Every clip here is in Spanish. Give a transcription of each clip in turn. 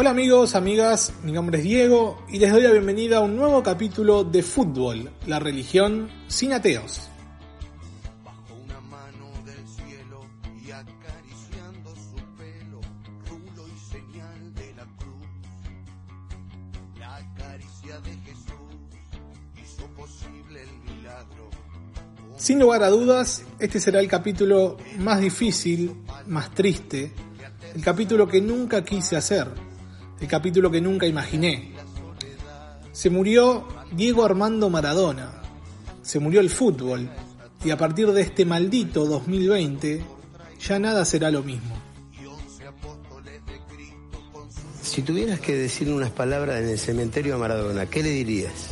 Hola amigos, amigas, mi nombre es Diego y les doy la bienvenida a un nuevo capítulo de Fútbol, la religión sin ateos. Sin lugar a dudas, este será el capítulo más difícil, más triste, el capítulo que nunca quise hacer, el capítulo que nunca imaginé. Se murió Diego Armando Maradona, se murió el fútbol y a partir de este maldito 2020 ya nada será lo mismo. Si tuvieras que decirle unas palabras en el cementerio a Maradona, ¿qué le dirías?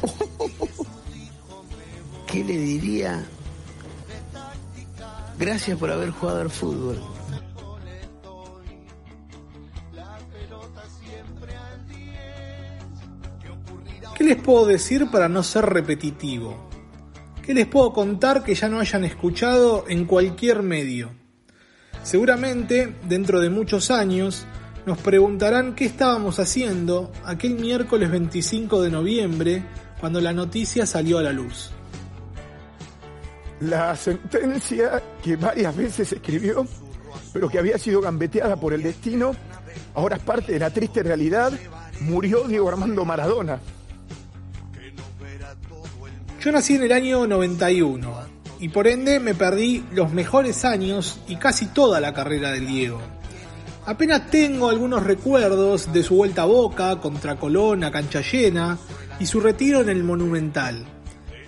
¿Qué le diría? Gracias por haber jugado al fútbol. Les puedo decir para no ser repetitivo? ¿Qué les puedo contar que ya no hayan escuchado en cualquier medio? Seguramente, dentro de muchos años, nos preguntarán qué estábamos haciendo aquel miércoles 25 de noviembre cuando la noticia salió a la luz. La sentencia que varias veces escribió, pero que había sido gambeteada por el destino, ahora es parte de la triste realidad. Murió Diego Armando Maradona. Yo nací en el año 91 y por ende me perdí los mejores años y casi toda la carrera del Diego. Apenas tengo algunos recuerdos de su vuelta a Boca contra Colón a cancha llena y su retiro en el Monumental.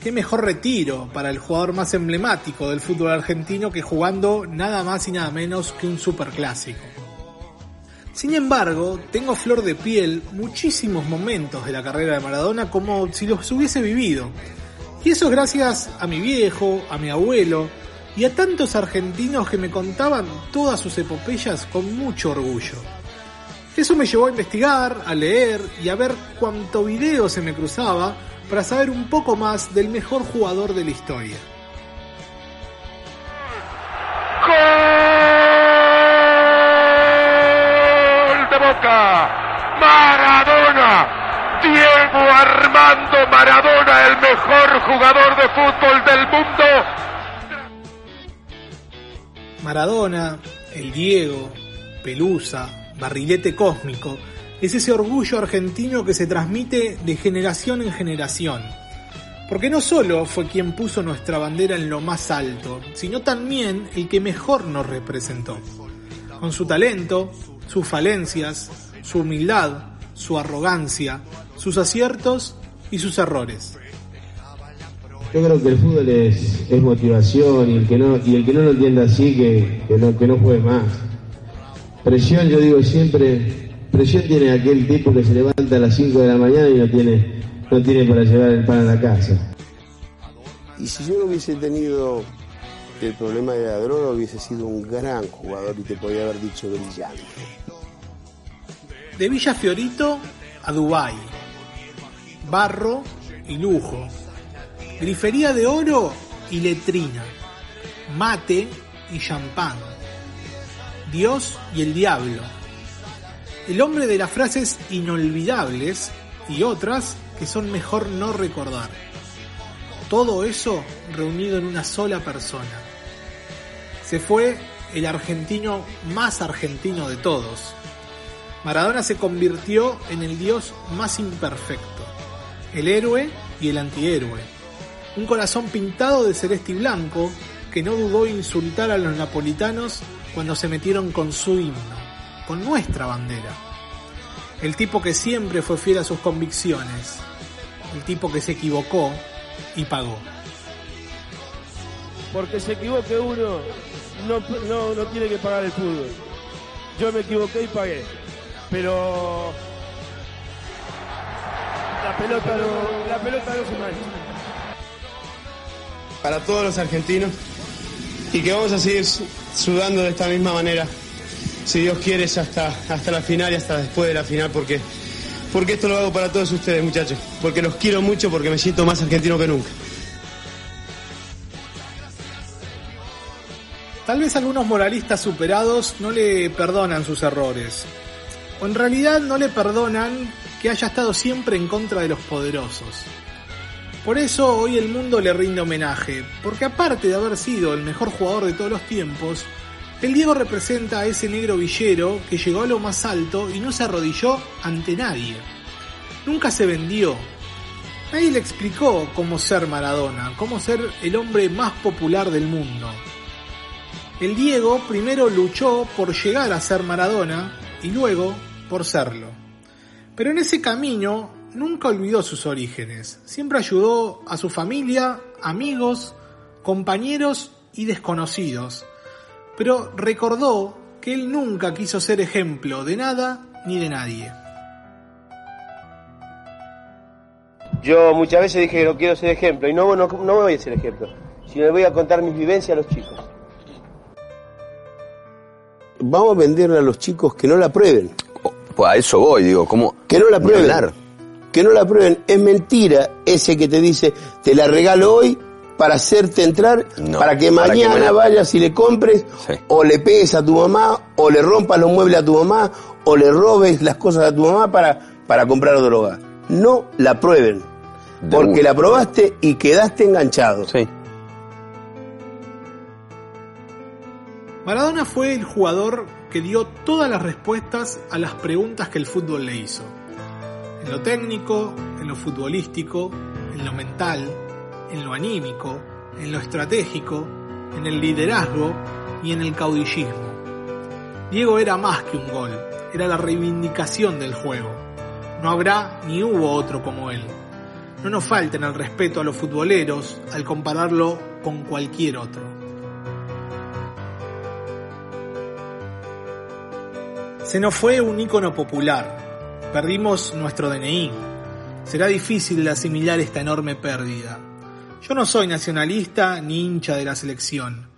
Qué mejor retiro para el jugador más emblemático del fútbol argentino que jugando nada más y nada menos que un superclásico. Sin embargo, tengo flor de piel muchísimos momentos de la carrera de Maradona como si los hubiese vivido. Y eso es gracias a mi viejo, a mi abuelo y a tantos argentinos que me contaban todas sus epopeyas con mucho orgullo. Eso me llevó a investigar, a leer y a ver cuánto video se me cruzaba para saber un poco más del mejor jugador de la historia. ¡Gol de Boca! ¡Maradona! Diego Armando Maradona, el mejor jugador de fútbol del mundo. Maradona, el Diego, Pelusa, Barrilete Cósmico, es ese orgullo argentino que se transmite de generación en generación. Porque no solo fue quien puso nuestra bandera en lo más alto, sino también el que mejor nos representó. Con su talento, sus falencias, su humildad, su arrogancia, sus aciertos y sus errores. Yo creo que el fútbol es, es motivación y el que no y el que no lo entienda así que, que no que no juegue más. Presión, yo digo siempre, presión tiene aquel tipo que se levanta a las 5 de la mañana y no tiene no tiene para llevar el pan a la casa. Y si yo no hubiese tenido el problema de la droga, hubiese sido un gran jugador y te podía haber dicho brillante. De Villa Fiorito a Dubái. Barro y lujo. Grifería de oro y letrina. Mate y champán. Dios y el diablo. El hombre de las frases inolvidables y otras que son mejor no recordar. Todo eso reunido en una sola persona. Se fue el argentino más argentino de todos. Maradona se convirtió en el dios más imperfecto, el héroe y el antihéroe. Un corazón pintado de celeste y blanco que no dudó insultar a los napolitanos cuando se metieron con su himno, con nuestra bandera. El tipo que siempre fue fiel a sus convicciones, el tipo que se equivocó y pagó. porque se equivoque uno, no, no, no tiene que pagar el fútbol. Yo me equivoqué y pagué. Pero la pelota no, la pelota no se mancha. para todos los argentinos y que vamos a seguir su- sudando de esta misma manera, si Dios quiere, hasta, hasta la final y hasta después de la final, porque, porque esto lo hago para todos ustedes, muchachos, porque los quiero mucho, porque me siento más argentino que nunca. Tal vez algunos moralistas superados no le perdonan sus errores. O en realidad no le perdonan que haya estado siempre en contra de los poderosos. Por eso hoy el mundo le rinde homenaje, porque aparte de haber sido el mejor jugador de todos los tiempos, el Diego representa a ese negro villero que llegó a lo más alto y no se arrodilló ante nadie. Nunca se vendió. Nadie le explicó cómo ser Maradona, cómo ser el hombre más popular del mundo. El Diego primero luchó por llegar a ser Maradona y luego por serlo. Pero en ese camino nunca olvidó sus orígenes. Siempre ayudó a su familia, amigos, compañeros y desconocidos. Pero recordó que él nunca quiso ser ejemplo de nada ni de nadie. Yo muchas veces dije que no quiero ser ejemplo y no, no, no voy a ser ejemplo, sino le voy a contar mis vivencias a los chicos. Vamos a venderle a los chicos que no la prueben. Pues a eso voy, digo, ¿cómo? Que no la prueben. Que no la prueben. Es mentira ese que te dice, te la regalo hoy para hacerte entrar, No, para que para que mañana me- vayas y le compres, Sí. o le pegues a tu mamá, o le rompas los muebles a tu mamá, o le robes las cosas a tu mamá para, para comprar droga. No la prueben. De Porque la probaste y quedaste enganchado. Sí. Maradona fue el jugador que dio todas las respuestas a las preguntas que el fútbol le hizo. En lo técnico, en lo futbolístico, en lo mental, en lo anímico, en lo estratégico, en el liderazgo y en el caudillismo. Diego era más que un gol, era la reivindicación del juego. No habrá ni hubo otro como él. No nos falten el respeto a los futboleros al compararlo con cualquier otro. Se nos fue un ícono popular. Perdimos nuestro DNI. Será difícil de asimilar esta enorme pérdida. Yo no soy nacionalista ni hincha de la selección,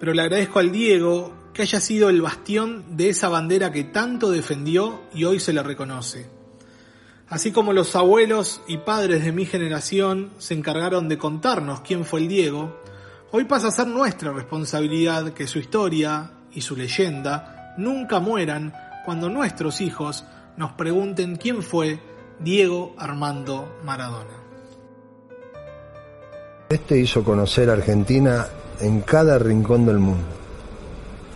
pero le agradezco al Diego que haya sido el bastión de esa bandera que tanto defendió y hoy se le reconoce. Así como los abuelos y padres de mi generación se encargaron de contarnos quién fue el Diego, hoy pasa a ser nuestra responsabilidad que su historia y su leyenda nunca mueran cuando nuestros hijos nos pregunten quién fue Diego Armando Maradona. Este hizo conocer a Argentina en cada rincón del mundo.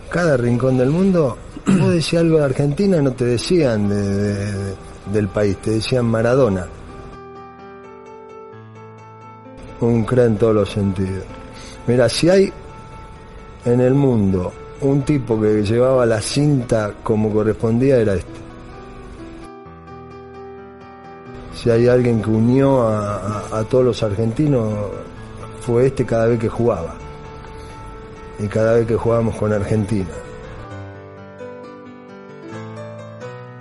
Cada rincón del mundo, vos decías algo de Argentina, no te decían de- de- de- del país, te decían Maradona. Un crack en todos los sentidos. Mira, si hay en el mundo un tipo que llevaba la cinta como correspondía, era este. Si hay alguien que unió a, todos los argentinos, fue este cada vez que jugaba. Y cada vez que jugábamos con Argentina.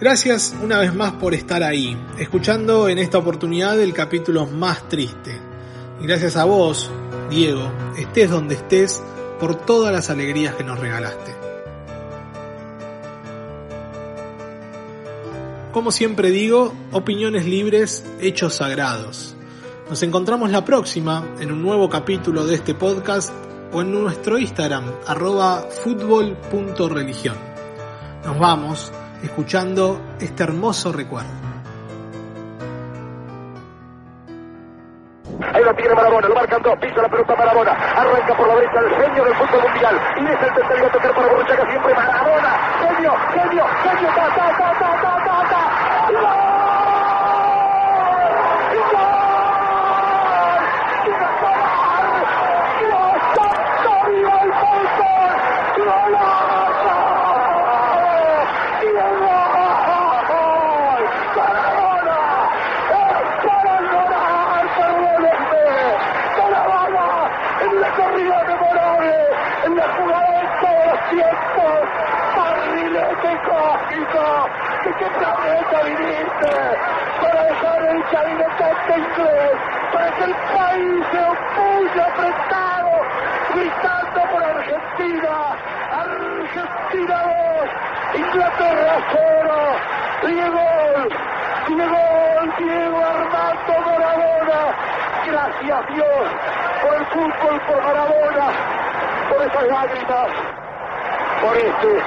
Gracias una vez más por estar ahí, escuchando en esta oportunidad el capítulo más triste. Y gracias a vos, Diego, estés donde estés, por todas las alegrías que nos regalaste. Como siempre digo, opiniones libres, hechos sagrados. Nos encontramos la próxima en un nuevo capítulo de este podcast o en nuestro Instagram, arroba futbol.religión. Nos vamos escuchando este hermoso recuerdo. Ahí lo tiene Marabona, lo marcan dos, pisa la pelota Marabona, arranca por la derecha el genio del fútbol mundial, y deja el tercero a tocar para Borruchaga siempre. Marabona, genio, genio, genio, ta, ta, ta, ta, ta, ta, ta, ¡Gol! ¡Gol! en la corrida memorable, en la jugada de todos barrilete cósmico, de qué planeta viniste, para dejar el chavinetante inglés, para que el país se opulle apretado, gritando por Argentina, Argentina 2, Inglaterra 0, Diego, Diego, Diego Armando Maradona, gracias Dios por el fútbol, por Maradona, por esas lágrimas, por este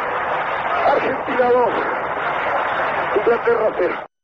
Argentina 2, Inglaterra cero.